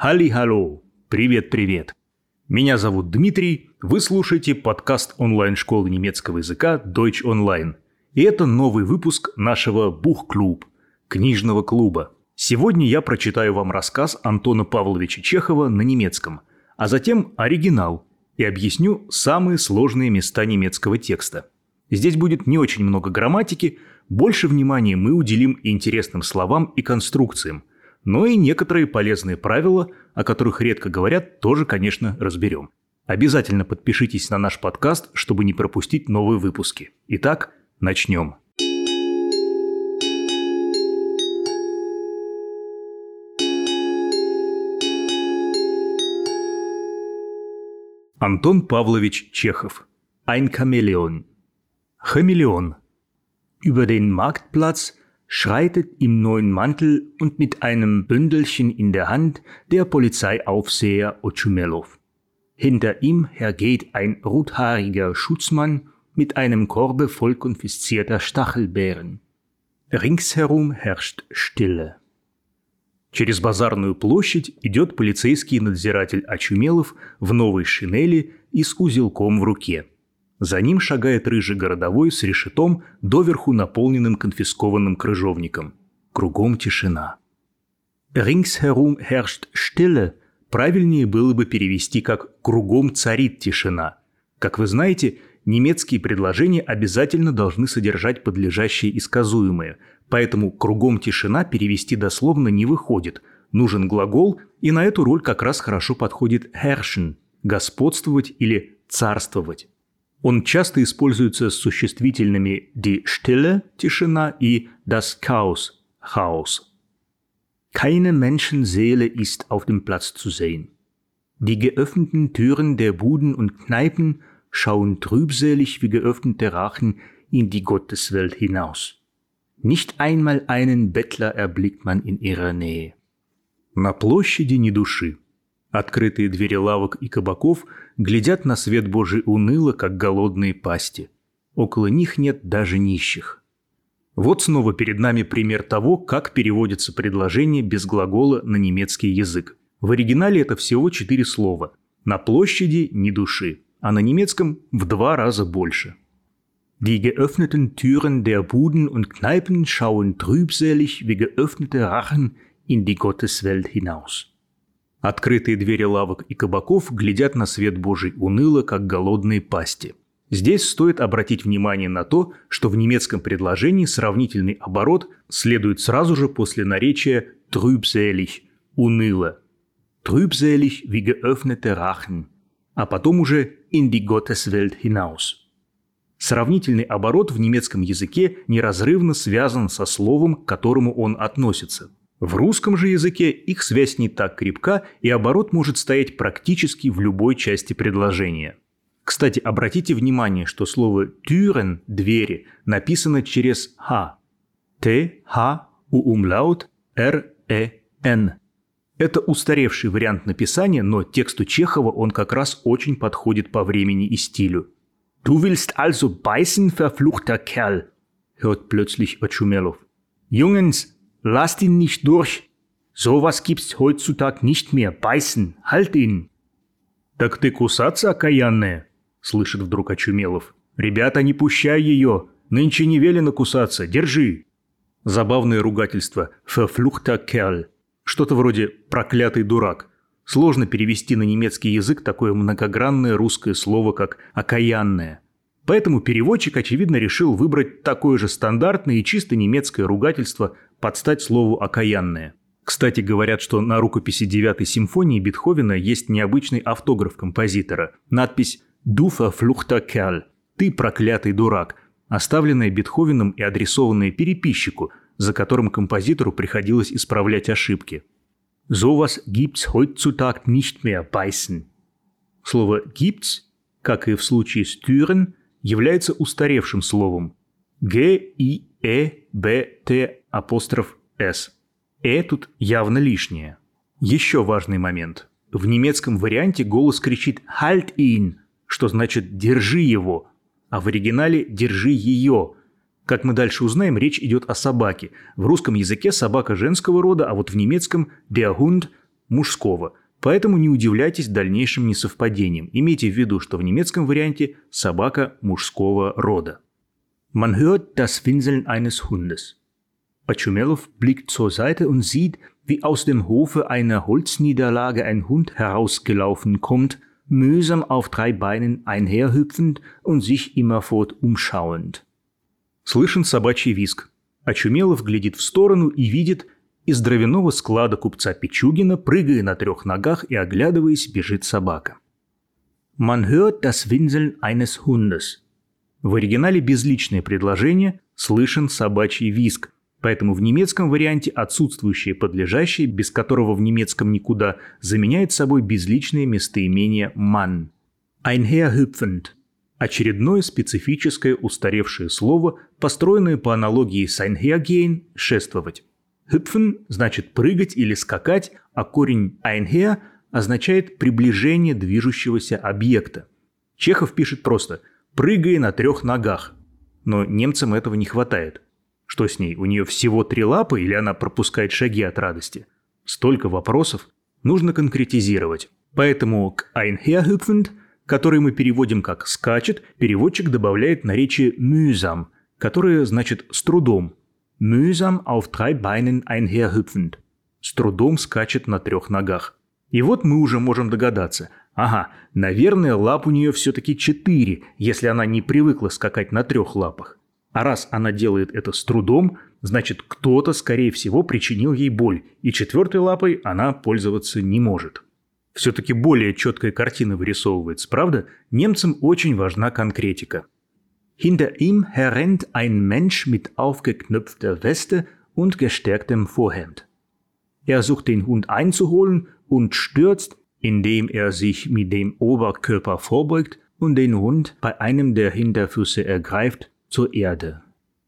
Халли-халло! Привет-привет! Меня зовут Дмитрий, вы слушаете подкаст онлайн-школы немецкого языка Deutsch Online. И это новый выпуск нашего Бух-клуб, книжного клуба. Сегодня я прочитаю вам рассказ Антона Павловича Чехова на немецком, а затем оригинал и объясню самые сложные места немецкого текста. Здесь будет не очень много грамматики, больше внимания мы уделим интересным словам и конструкциям, но и некоторые полезные правила, о которых редко говорят, тоже, конечно, разберем. Обязательно подпишитесь на наш подкаст, чтобы не пропустить новые выпуски. Итак, начнем. Антон Павлович Чехов. Ein Chamäleon. Хамелеон. Über den Marktplatz schreitet im neuen Mantel und mit einem Bündelchen in der Hand der Polizeiaufseher Ochumelov. Hinter ihm hergeht ein rothaariger Schutzmann mit einem Korbe voll konfiszierter Stachelbeeren. Ringsherum herrscht Stille. Через базарную площадь идет полицейский надзиратель Очумелов в новой шинели и с узелком в руке – за ним шагает рыжий городовой с решетом, доверху наполненным конфискованным крыжовником. Кругом тишина. «Ringsherum herrscht Stille» правильнее было бы перевести как «кругом царит тишина». Как вы знаете, немецкие предложения обязательно должны содержать подлежащие и сказуемые, поэтому «кругом тишина» перевести дословно не выходит. Нужен глагол, и на эту роль как раз хорошо подходит herrschen – господствовать или царствовать. Он часто используется с существительными die Stille – тишина и das Chaos – Chaos. Keine Menschenseele ist auf dem Platz zu sehen. Die geöffneten Türen der Buden und Kneipen schauen trübselig wie geöffnete Rachen in die Gotteswelt hinaus. Nicht einmal einen Bettler erblickt man in ihrer Nähe. На площади ни души. Открытые двери лавок и кабаков глядят на свет Божий уныло, как голодные пасти. Около них нет даже нищих. Вот снова перед нами пример того, как переводится предложение без глагола на немецкий язык. В оригинале это всего четыре слова. На площади ни души, а на немецком в два раза больше. Die geöffneten Türen der Buden und Kneipen schauen trübselig wie geöffnete Rachen in die Gotteswelt hinaus. Открытые двери лавок и кабаков глядят на свет Божий уныло, как голодные пасти. Здесь стоит обратить внимание на то, что в немецком предложении сравнительный оборот следует сразу же после наречия «trübselig» – «уныло». «Trübselig wie geöffnete Rachen», а потом уже «in die Gotteswelt hinaus». Сравнительный оборот в немецком языке неразрывно связан со словом, к которому он относится – в русском же языке их связь не так крепка, и оборот может стоять практически в любой части предложения. Кстати, обратите внимание, что слово «тюрен» – «двери» написано через «х». «Т», «х», у умлаут, «р», «э», «н». Это устаревший вариант написания, но тексту Чехова он как раз очень подходит по времени и стилю. «Du willst also beißen, verfluchter Kerl», hört plötzlich Очумелов. «Jungens, Lasst ihn nicht durch. Sowas gibt's heutzutage nicht mehr. Beißen. Halt ihn. Так ты кусаться, окаянная? Слышит вдруг Очумелов. Ребята, не пущай ее. Нынче не велено кусаться. Держи. Забавное ругательство. Verfluchter Kerl. Что-то вроде «проклятый дурак». Сложно перевести на немецкий язык такое многогранное русское слово, как «окаянное». Поэтому переводчик, очевидно, решил выбрать такое же стандартное и чисто немецкое ругательство под стать слову «окаянное». Кстати, говорят, что на рукописи девятой симфонии Бетховена есть необычный автограф композитора. Надпись «Дуфа флухта керл» – «Ты проклятый дурак», оставленная Бетховеном и адресованная переписчику, за которым композитору приходилось исправлять ошибки. «Sowas gibt's heutzutage nicht mehr beißen». Слово «gibt's», как и в случае с «türen», является устаревшим словом. Г, И, Э, Б, Т, апостроф С. Э тут явно лишнее. Еще важный момент. В немецком варианте голос кричит «Halt ihn», что значит «держи его», а в оригинале «держи ее». Как мы дальше узнаем, речь идет о собаке. В русском языке собака женского рода, а вот в немецком «der Hund» мужского, поэтому не удивляйтесь дальнейшим несовпадениям. Имейте в виду, что в немецком варианте собака мужского рода. Man hört das Winseln eines Hundes. Очумелов blickt zur Seite und sieht, wie aus dem Hofe einer Holzniederlage ein Hund herausgelaufen kommt, mühsam auf drei Beinen einherhüpfend und sich immerfort umschauend. Слышен собачий визг. Очумелов глядит в сторону и видит, из дровяного склада купца Пичугина, прыгая на трех ногах и оглядываясь, бежит собака. Man hört das Winseln eines Hundes. В оригинале безличное предложение «слышен собачий визг», Поэтому в немецком варианте отсутствующее подлежащее, без которого в немецком никуда, заменяет собой безличное местоимение «man». Einherhüpfend – очередное специфическое устаревшее слово, построенное по аналогии с einhergehen – «шествовать». Hüpfen значит прыгать или скакать, а корень einher означает приближение движущегося объекта. Чехов пишет просто «прыгая на трех ногах», но немцам этого не хватает – что с ней? У нее всего три лапы или она пропускает шаги от радости? Столько вопросов. Нужно конкретизировать. Поэтому к einherhüpfend, который мы переводим как «скачет», переводчик добавляет наречие mühsam, которое значит «с трудом». Mühsam auf drei Beinen einherhüpfend. С трудом скачет на трех ногах. И вот мы уже можем догадаться. Ага, наверное, лап у нее все-таки четыре, если она не привыкла скакать на трех лапах. А раз она делает это с трудом, значит кто-то, скорее всего, причинил ей боль, и четвертой лапой она пользоваться не может. Все-таки более четкая картина вырисовывается, правда? Немцам очень важна конкретика. Hinter ihm herrennt ein Mensch mit aufgeknöpfter Weste und gestärktem Vorhemd. Er sucht den Hund einzuholen und stürzt, indem er sich mit dem Oberkörper vorbeugt und den Hund bei einem der Hinterfüße ergreift zur Erde.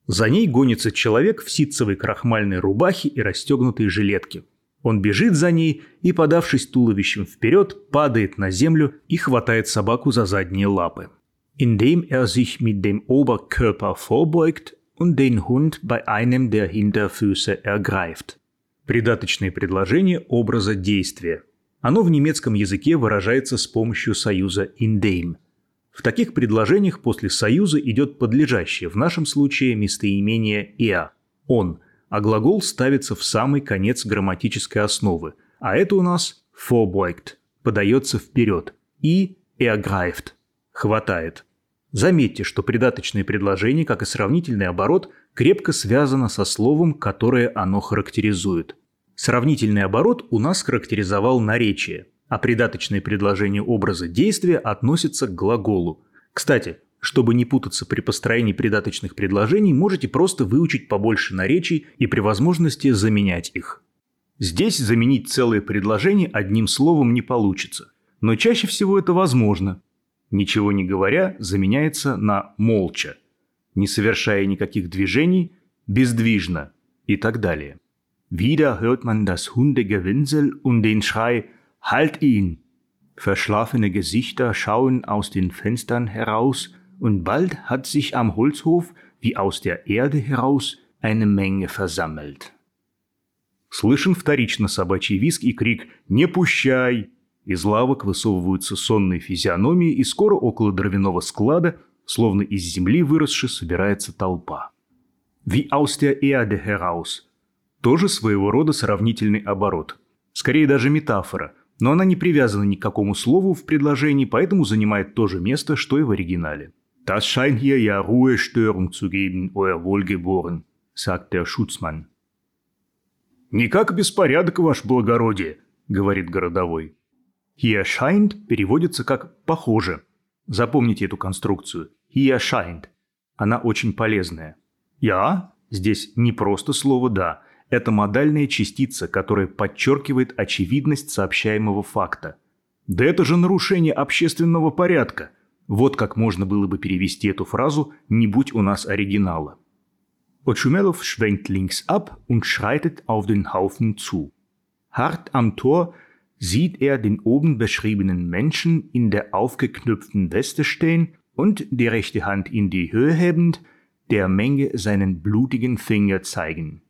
За ней гонится человек в ситцевой крахмальной рубахе и расстегнутой жилетке. Он бежит за ней и, подавшись туловищем вперед, падает на землю и хватает собаку за задние лапы. Indem er sich mit dem Oberkörper vorbeugt und den Hund bei einem der Hinterfüße ergreift. Придаточное предложение образа действия. Оно в немецком языке выражается с помощью союза indem – в таких предложениях после союза идет подлежащее, в нашем случае местоимение «я» – «он», а глагол ставится в самый конец грамматической основы, а это у нас «vorbeugt» – подается вперед, и «ergreift» – хватает. Заметьте, что придаточное предложение, как и сравнительный оборот, крепко связано со словом, которое оно характеризует. Сравнительный оборот у нас характеризовал наречие – а придаточное предложение образа действия относится к глаголу. Кстати, чтобы не путаться при построении придаточных предложений, можете просто выучить побольше наречий и при возможности заменять их. Здесь заменить целое предложение одним словом не получится, но чаще всего это возможно. Ничего не говоря, заменяется на молча, не совершая никаких движений, бездвижно и так далее. Wieder hört man das Hundegewinsel und den Schrei Halt ihn! Verschlafene Gesichter schauen aus den Fenstern heraus, und bald hat sich am Holzhof, wie aus der Erde heraus, eine Menge versammelt. Слышен вторично собачий визг и крик «Не пущай!». Из лавок высовываются сонные физиономии, и скоро около дровяного склада, словно из земли выросши, собирается толпа. «Wie aus der Erde heraus» – тоже своего рода сравнительный оборот. Скорее даже метафора – но она не привязана ни к какому слову в предложении, поэтому занимает то же место, что и в оригинале. «Das scheint hier ja Ruhestörung zu geben, euer Wohlgeboren», – sagt der Schutzmann. «Никак беспорядок, ваше благородие», – говорит городовой. «Hier scheint» переводится как «похоже». Запомните эту конструкцию. «Hier scheint». Она очень полезная. «Я» здесь не просто слово «да», это модальная частица, которая подчеркивает очевидность сообщаемого факта. Да это же нарушение общественного порядка. Вот как можно было бы перевести эту фразу «не будь у нас оригинала». Otschumелов schwenkt links ab und schreitet auf den Haufen zu. Hart am Tor sieht er den oben beschriebenen Menschen in der aufgeknüpften Weste stehen und die rechte Hand in die Höhe hebend, der Menge seinen blutigen Finger zeigen.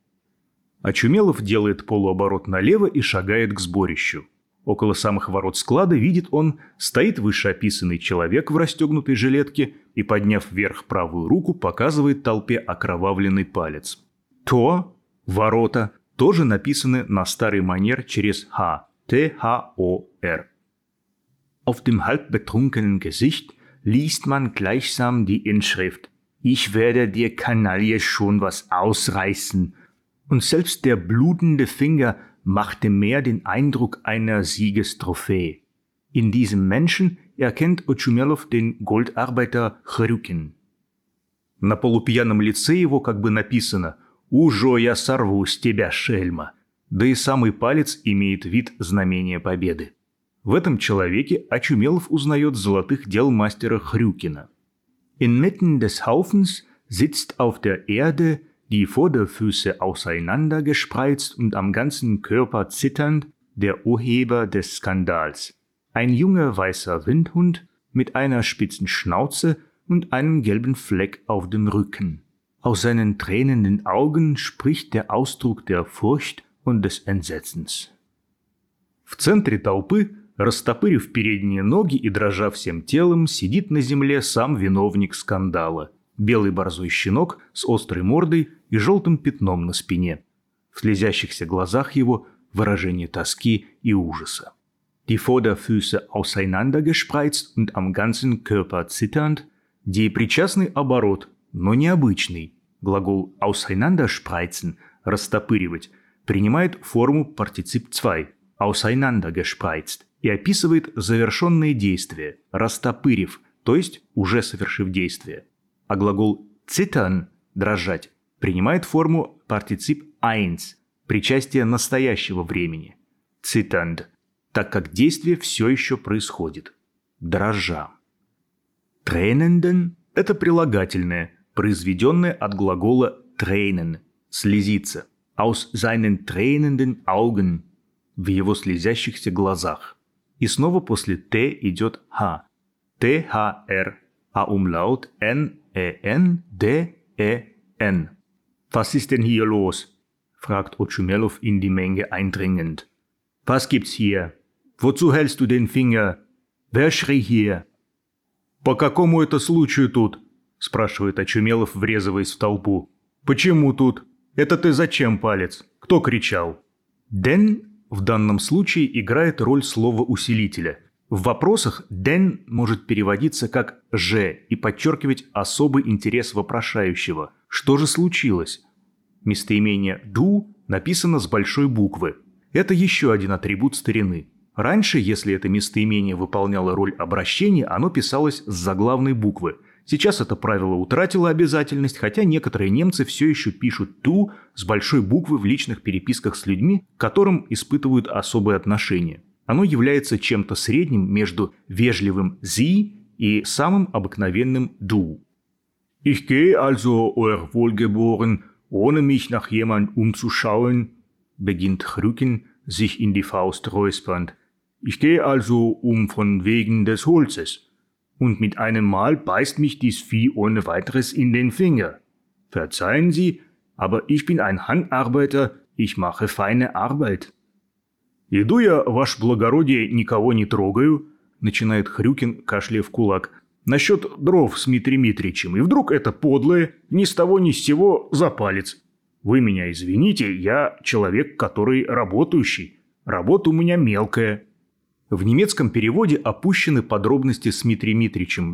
Очумелов делает полуоборот налево и шагает к сборищу. Около самых ворот склада видит он, стоит вышеописанный человек в расстегнутой жилетке и, подняв вверх правую руку, показывает толпе окровавленный палец. То, ворота, тоже написаны на старый манер через Х, Т-Х-О-Р. Auf dem halbbetrunkenen Gesicht liest man gleichsam die Inschrift Ich werde dir Kanaille schon was ausreißen. Und selbst der blutende Finger machte mehr den Eindruck einer Siegestrophäe. In diesem Menschen erkennt Очумелов den Goldarbeiter Хрюкин. На полупьяном лице его как бы написано «Ужо я сорву с тебя, шельма!» Да и самый палец имеет вид знамения победы. В этом человеке Очумелов узнает золотых дел мастера Хрюкина. Inmitten des Haufens sitzt auf der Erde die Vorderfüße auseinandergespreizt und am ganzen Körper zitternd, der Urheber des Skandals. Ein junger weißer Windhund mit einer spitzen Schnauze und einem gelben Fleck auf dem Rücken. Aus seinen tränenden Augen spricht der Ausdruck der Furcht und des Entsetzens. В центре толпы, растопырив передние ноги и дрожа всем телом, сидит на земле сам виновник скандала – белый борзой щенок с острой мордой и желтым пятном на спине. В слезящихся глазах его выражение тоски и ужаса. Die Vorderfüße auseinandergespreizt und am ganzen Körper zitternd, деепричастный оборот, но необычный. Глагол auseinanderspreizen – растопыривать – принимает форму партицип 2 – auseinandergespreizt и описывает завершенное действие, растопырив, то есть уже совершив действие а глагол «zittern» – «дрожать» принимает форму партицип «eins» – причастие настоящего времени – «zitternd», так как действие все еще происходит – «дрожа». «Tränenden» – это прилагательное, произведенное от глагола «tränen» – «слезиться», «aus seinen tränenden Augen» – в его слезящихся глазах. И снова после «т» идет «х» – «т-х-р», а умлаут «н» E-N-D-E-N. Was ist denn hier los? fragt Ochumelow in die Menge eindringend. Was gibt's hier? Wozu hältst du den Finger? Wer schrie hier? По какому это случаю тут? спрашивает Очумелов, врезываясь в толпу. Почему тут? Это ты зачем палец? Кто кричал? Ден в данном случае играет роль слова усилителя – в вопросах «ден» может переводиться как «же» и подчеркивать особый интерес вопрошающего. Что же случилось? Местоимение «ду» написано с большой буквы. Это еще один атрибут старины. Раньше, если это местоимение выполняло роль обращения, оно писалось с заглавной буквы. Сейчас это правило утратило обязательность, хотя некоторые немцы все еще пишут «ту» с большой буквы в личных переписках с людьми, к которым испытывают особое отношение – оно является чем-то средним между вежливым «sie» и самым обыкновенным «du». Ich gehe also, euer Wohlgeboren, ohne mich nach jemand umzuschauen, beginnt Chrücken, sich in die Faust räuspernd. Ich gehe also um von wegen des Holzes. Und mit einem Mal beißt mich dies Vieh ohne weiteres in den Finger. Verzeihen Sie, aber ich bin ein Handarbeiter, ich mache feine Arbeit. «Иду я, ваше благородие, никого не трогаю», – начинает Хрюкин, кашляя в кулак, – «насчет дров с Митрием и вдруг это подлое, ни с того ни с сего, за палец. Вы меня извините, я человек, который работающий. Работа у меня мелкая». В немецком переводе опущены подробности с Митрием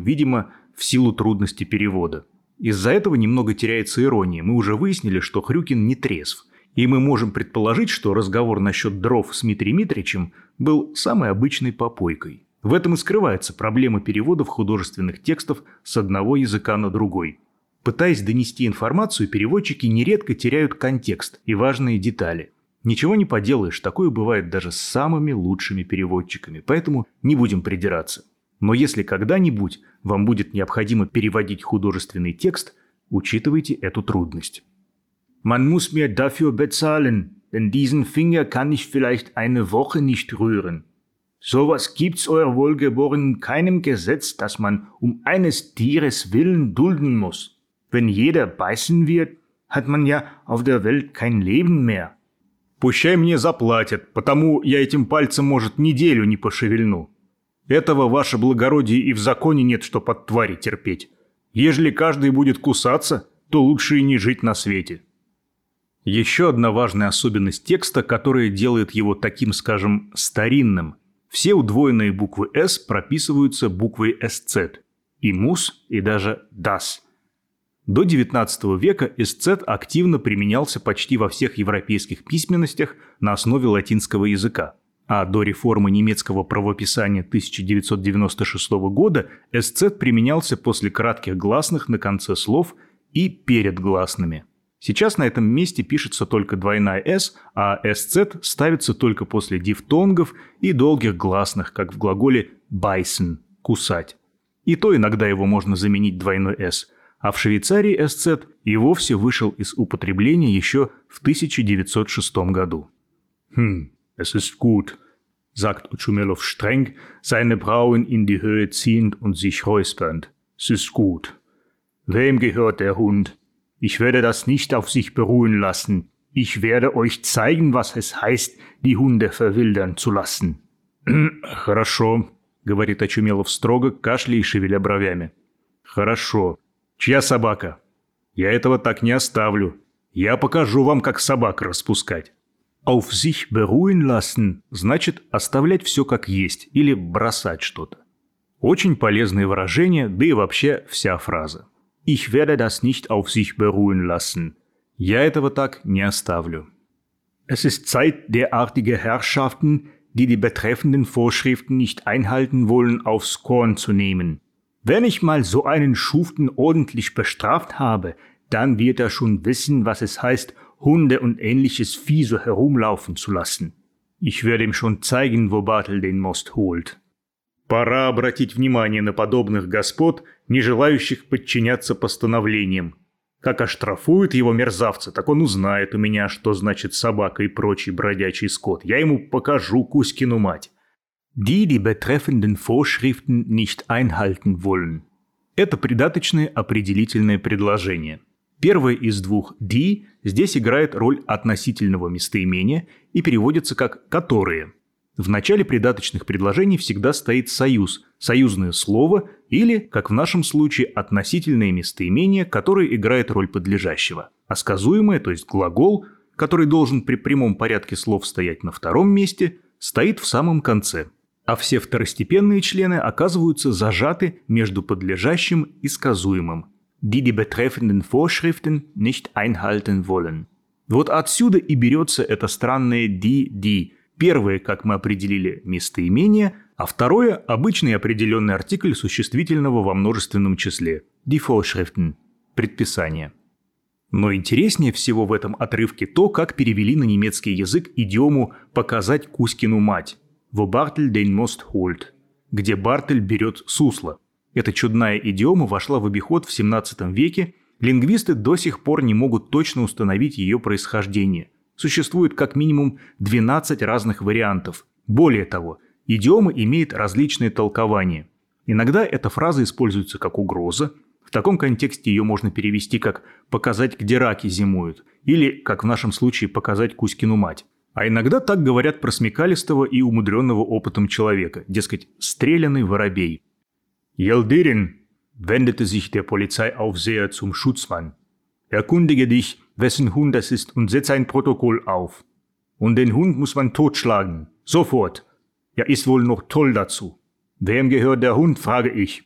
видимо, в силу трудности перевода. Из-за этого немного теряется ирония. Мы уже выяснили, что Хрюкин не трезв. И мы можем предположить, что разговор насчет дров с Дмитрием Митричем был самой обычной попойкой. В этом и скрывается проблема переводов художественных текстов с одного языка на другой. Пытаясь донести информацию, переводчики нередко теряют контекст и важные детали. Ничего не поделаешь, такое бывает даже с самыми лучшими переводчиками, поэтому не будем придираться. Но если когда-нибудь вам будет необходимо переводить художественный текст, учитывайте эту трудность. Man muss mir dafür bezahlen, denn diesen Finger kann ich vielleicht eine Woche nicht rühren. Sowas gibt's euer Wohlgeboren in keinem Gesetz, das man um eines Tieres willen dulden muss. Wenn jeder beißen wird, hat man ja auf der Welt kein Leben mehr. Пущай мне заплатят, потому я этим пальцем, может, неделю не пошевельну. Этого, ваше благородие, и в законе нет, что под твари терпеть. Ежели каждый будет кусаться, то лучше и не жить на свете. Еще одна важная особенность текста, которая делает его таким, скажем, старинным. Все удвоенные буквы «с» прописываются буквой «сц» и «мус», и даже «das». До XIX века эсцет активно применялся почти во всех европейских письменностях на основе латинского языка. А до реформы немецкого правописания 1996 года эсцет применялся после кратких гласных на конце слов и перед гласными. Сейчас на этом месте пишется только двойная «с», а эсцет ставится только после дифтонгов и долгих гласных, как в глаголе «beißen» – «кусать». И то иногда его можно заменить двойной «с», а в Швейцарии эсцет и вовсе вышел из употребления еще в 1906 году. «Хм, es ist gut», sagt Uchumelow streng, seine Brauen in die Höhe ziehend und sich räuspernd. Es ist gut. Wem gehört der Hund? Ich werde das nicht auf sich beruhen lassen. Ich werde euch zeigen, was es heißt, die Hunde verwildern zu lassen. Хорошо, говорит Очумелов строго, кашляя и шевеля бровями. Хорошо. Чья собака? Я этого так не оставлю. Я покажу вам, как собак распускать. Auf sich beruhen lassen значит оставлять все как есть или бросать что-то. Очень полезное выражение, да и вообще вся фраза. Ich werde das nicht auf sich beruhen lassen. Я этого так не оставлю. Es ist Zeit, derartige Herrschaften, die die betreffenden Vorschriften nicht einhalten wollen, aufs Korn zu nehmen. Wenn ich mal so einen Schuften ordentlich bestraft habe, dann wird er schon wissen, was es heißt, Hunde und ähnliches Vieh so herumlaufen zu lassen. Ich werde ihm schon zeigen, wo Bartel den Most holt. Пора обратить внимание на подобных господ, не желающих подчиняться постановлениям. Как оштрафуют его мерзавца, так он узнает у меня, что значит собака и прочий бродячий скот. Я ему покажу Кузькину мать die die betreffenden Vorschriften nicht einhalten wollen. Это придаточное определительное предложение. Первое из двух «die» здесь играет роль относительного местоимения и переводится как «которые». В начале придаточных предложений всегда стоит союз, союзное слово или, как в нашем случае, относительное местоимение, которое играет роль подлежащего. А сказуемое, то есть глагол, который должен при прямом порядке слов стоять на втором месте, стоит в самом конце – а все второстепенные члены оказываются зажаты между подлежащим и сказуемым. Die die betreffenden Vorschriften nicht einhalten wollen. Вот отсюда и берется это странное die-die. Первое, как мы определили, местоимение, а второе – обычный определенный артикль существительного во множественном числе. Die предписание. Но интереснее всего в этом отрывке то, как перевели на немецкий язык идиому «показать Кузькину мать» wo Bartel den Most holt, где Бартель берет сусло. Эта чудная идиома вошла в обиход в 17 веке, лингвисты до сих пор не могут точно установить ее происхождение. Существует как минимум 12 разных вариантов. Более того, идиома имеет различные толкования. Иногда эта фраза используется как угроза, в таком контексте ее можно перевести как «показать, где раки зимуют» или, как в нашем случае, «показать Кузькину мать». А иногда так говорят про смекалистого и умудренного опытом человека, дескать, стрелянный воробей. Елдырин, wendete sich der Polizeiaufseher zum Schutzmann. Erkundige dich, wessen Hund das ist und setze ein Protokoll auf. Und den Hund muss man totschlagen. Sofort. Er ist wohl noch toll dazu. Wem gehört der Hund, frage ich.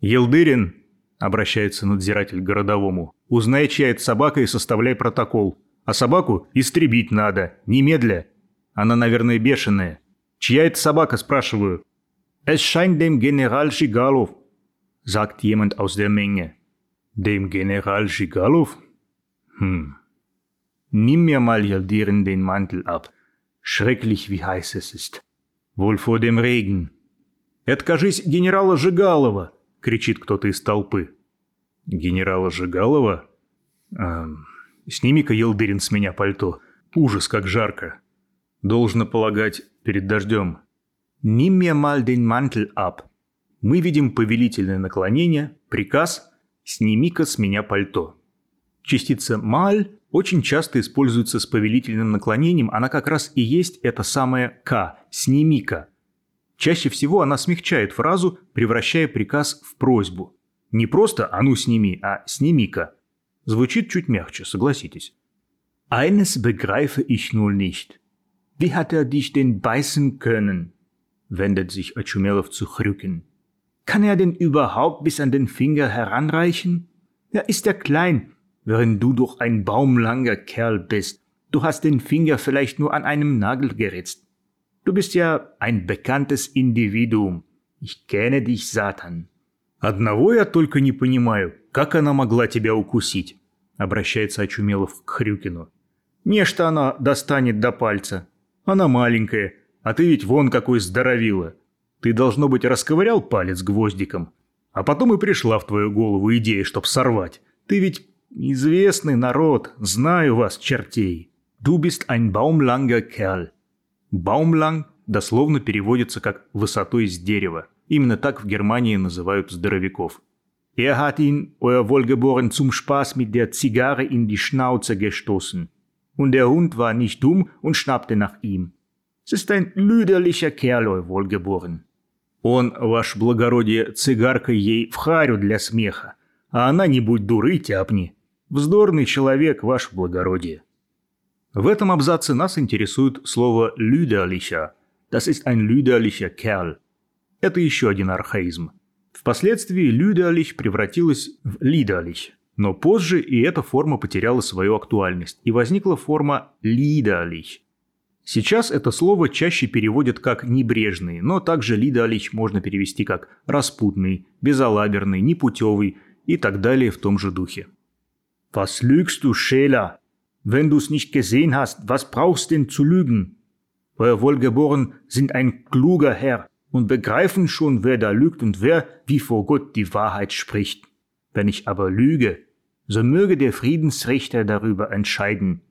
Елдырин, обращается надзиратель к городовому, узнай, чья это собака и составляй протокол. А собаку истребить надо, немедля. Она, наверное, бешеная. Чья это собака, спрашиваю? Es scheint dem General Shigalov, sagt jemand aus der Menge. Dem General Shigalov? Hm. Nimm mir mal Jaldieren den Mantel ab. Schrecklich, wie heiß es ist. Wohl vor dem Regen. «Откажись генерала Жигалова!» — кричит кто-то из толпы. «Генерала Жигалова?» эм, Сними-ка, Елдырин, с меня пальто. Ужас, как жарко. Должно полагать, перед дождем. Nimm mir mal den Mantel ab. Мы видим повелительное наклонение, приказ «сними-ка с меня пальто». Частица «маль» очень часто используется с повелительным наклонением, она как раз и есть это самое «к» – «сними-ка». Чаще всего она смягчает фразу, превращая приказ в просьбу. Не просто «а ну сними», а «сними-ка». Звучит чуть мягче, согласитесь. Eines begreife ich nur nicht. Wie hat er dich denn beißen können? wendet sich Очумелов zu Chrücken. Kann er denn überhaupt bis an den Finger heranreichen? Ja, ist er klein, während du doch ein baumlanger Kerl bist. Du hast den Finger vielleicht nur an einem Nagel geritzt. Du bist ja ein bekanntes Individuum. Ich kenne dich, Satan. Одного я только не понимаю, как она могла тебя укусить, обращается Очумелов к Хрюкину. Нечто она достанет до пальца. Она маленькая, а ты ведь вон какой здоровила. Ты, должно быть, расковырял палец гвоздиком. А потом и пришла в твою голову идея, чтоб сорвать. Ты ведь известный народ, знаю вас, чертей. Du bist ein baumlanger Kerl. Baumlang дословно переводится как «высотой с дерева». Именно так в Германии называют здоровяков. Er hat ihn, euer Wohlgeboren, zum Spaß mit der Zigarre in die Schnauze gestoßen. Und der Hund war nicht dumm und schnappte nach ihm. Es ist ein lüderlicher Kerl, euer Wohlgeboren. Он, ваше благородие, цигаркой ей в харю для смеха, а она, не будь дуры, тяпни. Вздорный человек, ваше благородие. В этом абзаце нас интересует слово «лüderlicher». Das ist ein lüderlicher Kerl. Это еще один архаизм. Впоследствии «лüderlich» превратилась в «liederlich», но позже и эта форма потеряла свою актуальность, и возникла форма «liederlich», Сейчас это слово чаще переводят как «небрежный», но также «лидалич» можно перевести как «распутный», «безалаберный», «непутевый» и так далее в том же духе. «Was lügst du, Schäler? Wenn du's nicht gesehen hast, was brauchst denn zu lügen? Euer Wohlgeboren sind ein kluger Herr und begreifen schon, wer da lügt und wer, wie vor Gott, die Wahrheit spricht. Wenn ich aber lüge, so möge der Friedensrichter darüber entscheiden,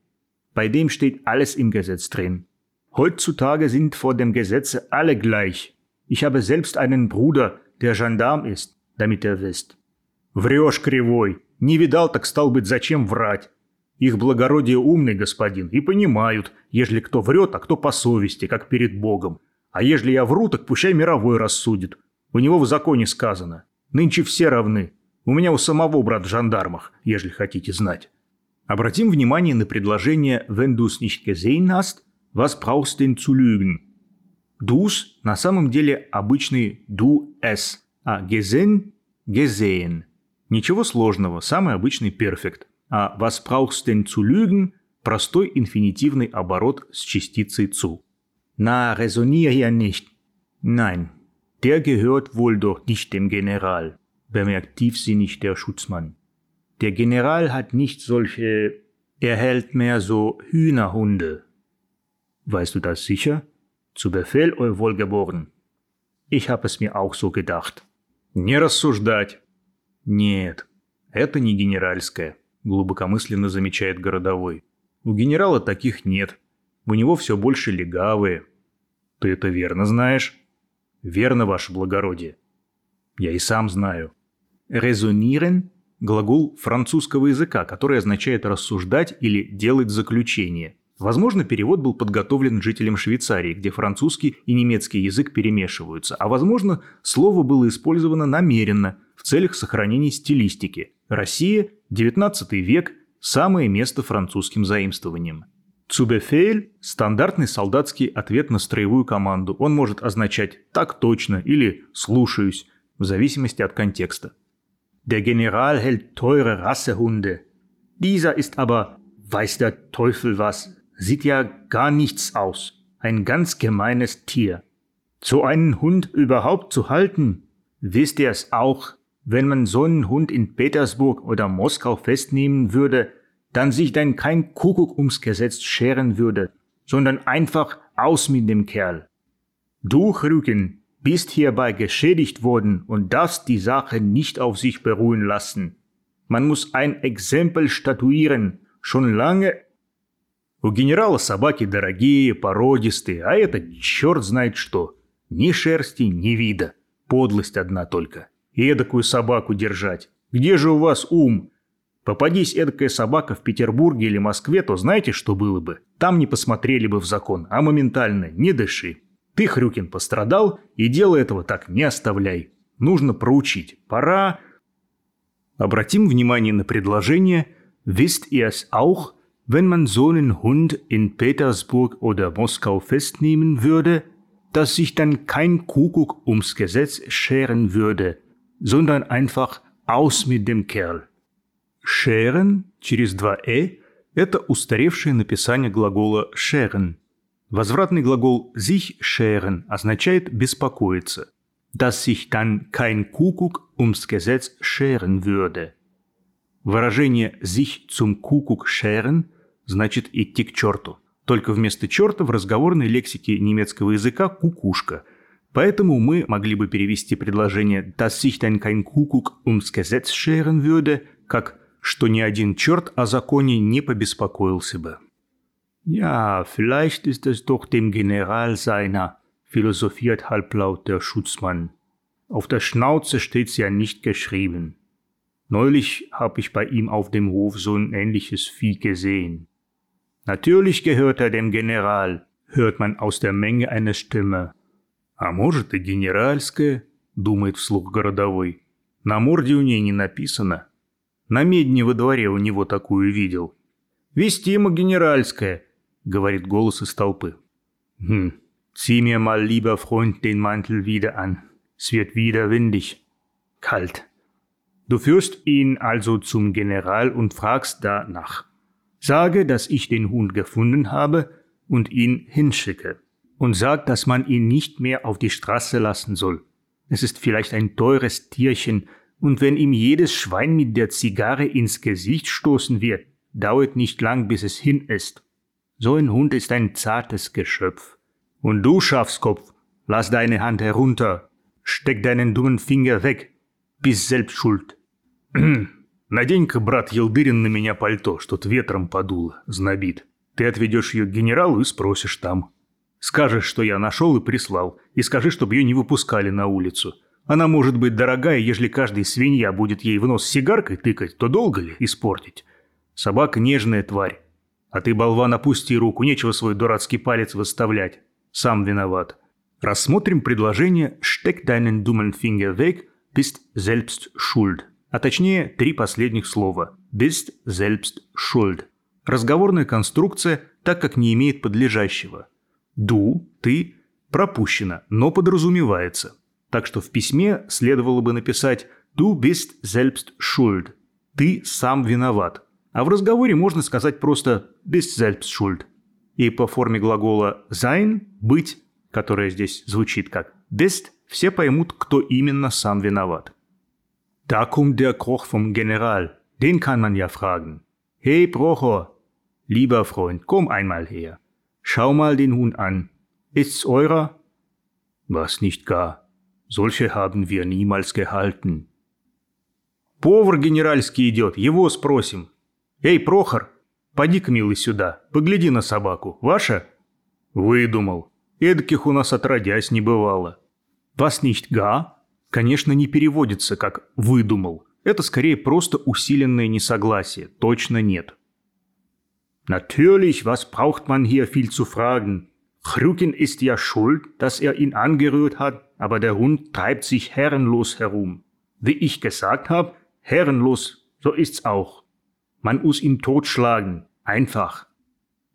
bei dem steht alles im Gesetz drin. Heutzutage sind vor dem Gesetze alle gleich. Ich habe selbst einen Bruder, der Gendarm ist, damit ihr wisst. Врешь, кривой. Не видал, так стал быть, зачем врать? Их благородие умный господин и понимают, ежели кто врет, а кто по совести, как перед Богом. А ежели я вру, так пущай мировой рассудит. У него в законе сказано. Нынче все равны. У меня у самого брат в жандармах, ежели хотите знать. Обратим внимание на предложение «Wenn du's nicht gesehen hast», «Was brauchst denn zu lügen?» «Dus» на самом деле обычный «du es», а «gesehen» – «gesehen». Ничего сложного, самый обычный перфект. А «was brauchst denn zu lügen» – простой инфинитивный оборот с частицей «zu». Na, resonier hier nicht. Nein, der gehört wohl doch nicht dem General, bemerkt tiefsinnig der Schutzmann. Der General hat nicht solche, er hält mehr so Hühnerhunde. Weißt du das sicher? Zu Befehl, euer Wohlgeboren. Ich habe es mir auch so gedacht. Не рассуждать. Нет, это не генеральское, глубокомысленно замечает городовой. У генерала таких нет. У него все больше легавые. Ты это верно знаешь? Верно, ваше благородие. Я и сам знаю. Резонирен глагол французского языка, который означает рассуждать или делать заключение. Возможно, перевод был подготовлен жителям Швейцарии, где французский и немецкий язык перемешиваются, а возможно, слово было использовано намеренно в целях сохранения стилистики. Россия, 19 век, самое место французским заимствованием. Цубефейль – стандартный солдатский ответ на строевую команду. Он может означать «так точно» или «слушаюсь», в зависимости от контекста. Der General hält teure Rassehunde. Dieser ist aber, weiß der Teufel was, sieht ja gar nichts aus. Ein ganz gemeines Tier. So einen Hund überhaupt zu halten, wisst ihr es auch, wenn man so einen Hund in Petersburg oder Moskau festnehmen würde, dann sich dann kein Kuckuck ums Gesetz scheren würde, sondern einfach aus mit dem Kerl. Du, Rücken, bist hierbei geschädigt worden und darfst die Sache nicht auf sich beruhen lassen. Man muss ein Exempel statuieren. Schon lange... У генерала собаки дорогие, породистые, а это черт знает что. Ни шерсти, ни вида. Подлость одна только. И эдакую собаку держать. Где же у вас ум? Попадись эдакая собака в Петербурге или Москве, то знаете, что было бы? Там не посмотрели бы в закон, а моментально не дыши. Ты, Хрюкин, пострадал, и дело этого так не оставляй. Нужно проучить. Пора... Обратим внимание на предложение «Wisst ihr es auch, wenn man so einen Hund in Petersburg oder Moskau festnehmen würde, dass sich dann kein Kuckuck ums Gesetz scheren würde, sondern einfach aus mit dem Kerl». «Scheren» через два «э» – это устаревшее написание глагола «scheren». Возвратный глагол «sich scheren» означает «беспокоиться» dass sich dann kein Kuckuck ums Gesetz scheren würde. Выражение «sich zum Kuckuck scheren» значит «идти к черту». Только вместо черта в разговорной лексике немецкого языка «кукушка». Поэтому мы могли бы перевести предложение «dass sich dann kein Kuckuck ums Gesetz scheren würde» как «что ни один черт о законе не побеспокоился бы». Ja, vielleicht ist es doch dem General seiner philosophiert halblaut der Schutzmann. Auf der Schnauze steht's ja nicht geschrieben. Neulich hab ich bei ihm auf dem Hof so ein ähnliches Vieh gesehen. Natürlich gehört er dem General, hört man aus der Menge eine Stimme. А может и генеральская, думает вслух городовой. На морде у ней не написано. На медне во дворе у него такую видел. «Вестимо генеральская», — говорит голос из толпы. «Хм, Zieh mir mal, lieber Freund, den Mantel wieder an. Es wird wieder windig. Kalt. Du führst ihn also zum General und fragst danach. Sage, dass ich den Hund gefunden habe und ihn hinschicke. Und sag, dass man ihn nicht mehr auf die Straße lassen soll. Es ist vielleicht ein teures Tierchen, und wenn ihm jedes Schwein mit der Zigarre ins Gesicht stoßen wird, dauert nicht lang, bis es hin ist. So ein Hund ist ein zartes Geschöpf. Und du, Schafskopf, lass deine Hand herunter, steck deinen dummen Finger weg, bist selbst schuld. Надень-ка, брат Елдырин, на меня пальто, что-то ветром подуло, знобит. Ты отведешь ее к генералу и спросишь там. Скажешь, что я нашел и прислал, и скажи, чтобы ее не выпускали на улицу. Она может быть дорогая, ежели каждая свинья будет ей в нос сигаркой тыкать, то долго ли испортить? Собака нежная тварь. А ты, болван, опусти руку, нечего свой дурацкий палец выставлять сам виноват. Рассмотрим предложение «Steck deinen dummen Finger weg, bist selbst schuld», а точнее три последних слова «bist selbst schuld». Разговорная конструкция, так как не имеет подлежащего. «Du» – «ты» пропущено, но подразумевается. Так что в письме следовало бы написать «Du bist selbst schuld» – «ты сам виноват». А в разговоре можно сказать просто «bist selbst schuld» и по форме глагола sein – быть, которая здесь звучит как bist, все поймут, кто именно сам виноват. Da kommt der Koch vom General. Den kann man ja fragen. Hey Prochor, lieber Freund, komm einmal her. Schau mal den Huhn an. Ist's eurer? Was nicht gar. Solche haben wir niemals gehalten. Повар генеральский идет, его спросим. Эй, Прохор, Поди-ка, милый, сюда, погляди на собаку. Ваша?» «Выдумал. Эдаких у нас отродясь не бывало». «Вас nicht га?» Конечно, не переводится как «выдумал». Это скорее просто усиленное несогласие. Точно нет. Natürlich, was braucht man hier viel zu fragen? Chrücken ist ja schuld, dass er ihn angerührt hat, aber der Hund treibt sich herrenlos herum. Wie ich gesagt habe, herrenlos, so ist's auch. Man muss ihn totschlagen. Einfach.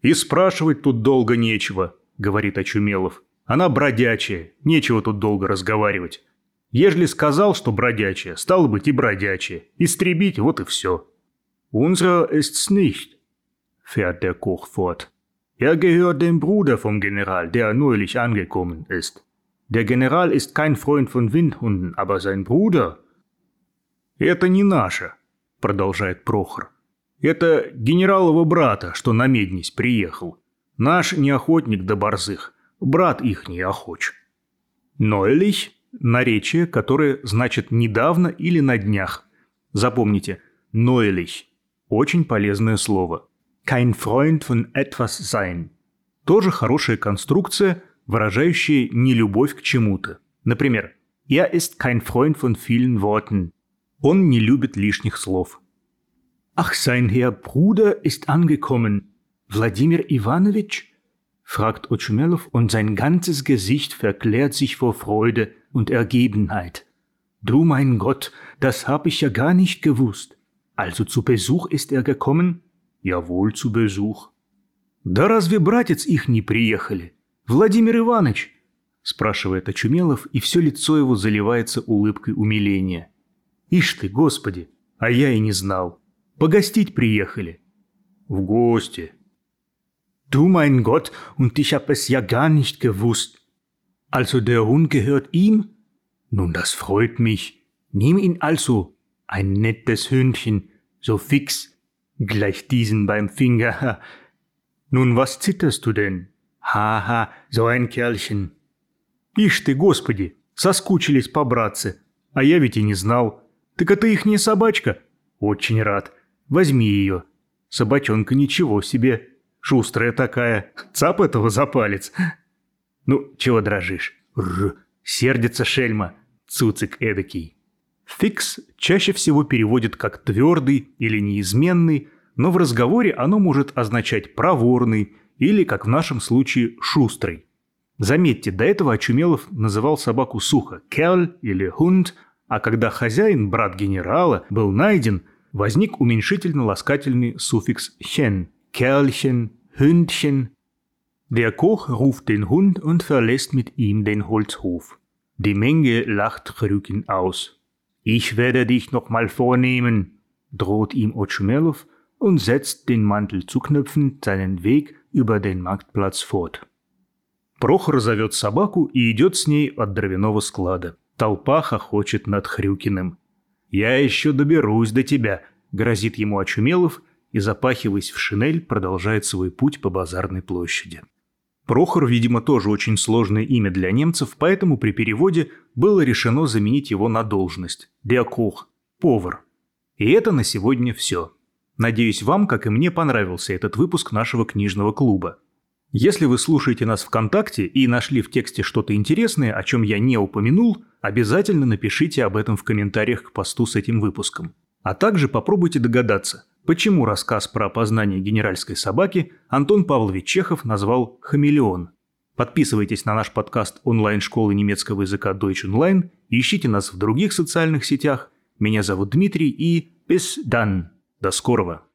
И спрашивать тут долго нечего, говорит Очумелов. Она бродячая, нечего тут долго разговаривать. Ежели сказал, что бродячая, стало быть и бродячая. Истребить, вот и все. Unser ist's nicht, fährt der Koch fort. Er gehört dem Bruder vom General, der neulich angekommen ist. Der General ist kein Freund von Windhunden, aber sein Bruder... Это не наше, продолжает Прохор. Это генералова брата, что на меднись приехал. Наш не охотник до борзых, брат их не охоч. Ноэлих – наречие, которое значит «недавно» или «на днях». Запомните, Ноэлих – очень полезное слово. Kein Freund von etwas sein. Тоже хорошая конструкция, выражающая нелюбовь к чему-то. Например, Er ist kein Freund von vielen Worten. Он не любит лишних слов – Ach, sein Herr Bruder ist angekommen. Wladimir Ivanovich? Fragt Otschmelow und sein ganzes Gesicht verklärt sich vor Freude und Ergebenheit. Du mein Gott, das hab ich ja gar nicht gewusst. Also zu Besuch ist er gekommen? Jawohl, zu Besuch. Да разве братец их не приехали? Владимир Иванович? спрашивает Очумелов, и все лицо его заливается улыбкой умиления. Ишь ты, Господи, а я и не знал. Погостить приехали. В гости. Du mein Gott, und ich hab es ja gar nicht gewusst. Also der Hund gehört ihm? Nun, das freut mich. Nimm ihn also. Ein nettes Hündchen, so fix. Gleich diesen beim Finger. Nun, was zitterst du denn? Haha, so ein Kerlchen. Ишь ты, Господи, соскучились по братце. А я ведь и не знал. Так это ихняя собачка? Очень рад. Возьми ее. Собачонка ничего себе. Шустрая такая. Цап этого за палец. Ну, чего дрожишь? Р, сердится шельма. Цуцик эдакий. Фикс чаще всего переводит как твердый или неизменный, но в разговоре оно может означать проворный или, как в нашем случае, шустрый. Заметьте, до этого Очумелов называл собаку сухо «кель» или «хунд», а когда хозяин, брат генерала, был найден – возник уменьшительно-ласкательный суффикс «chen» – Kerlchen, Hündchen. Der Koch ruft den Hund und verlässt mit ihm den Holzhof. Die Menge lacht Chrükin aus. Ich werde dich noch mal vornehmen, droht ihm Otschmelow und setzt den Mantel zuknöpfend seinen Weg über den Marktplatz fort. Прохор зовет собаку и идет с ней от дровяного склада. Толпа хохочет над Хрюкиным. «Я еще доберусь до тебя», — грозит ему Очумелов и, запахиваясь в шинель, продолжает свой путь по базарной площади. Прохор, видимо, тоже очень сложное имя для немцев, поэтому при переводе было решено заменить его на должность – «диакох» – «повар». И это на сегодня все. Надеюсь, вам, как и мне, понравился этот выпуск нашего книжного клуба. Если вы слушаете нас ВКонтакте и нашли в тексте что-то интересное, о чем я не упомянул, обязательно напишите об этом в комментариях к посту с этим выпуском. А также попробуйте догадаться, почему рассказ про опознание генеральской собаки Антон Павлович Чехов назвал «Хамелеон». Подписывайтесь на наш подкаст онлайн-школы немецкого языка Deutsch Online, ищите нас в других социальных сетях. Меня зовут Дмитрий и bis dann. До скорого.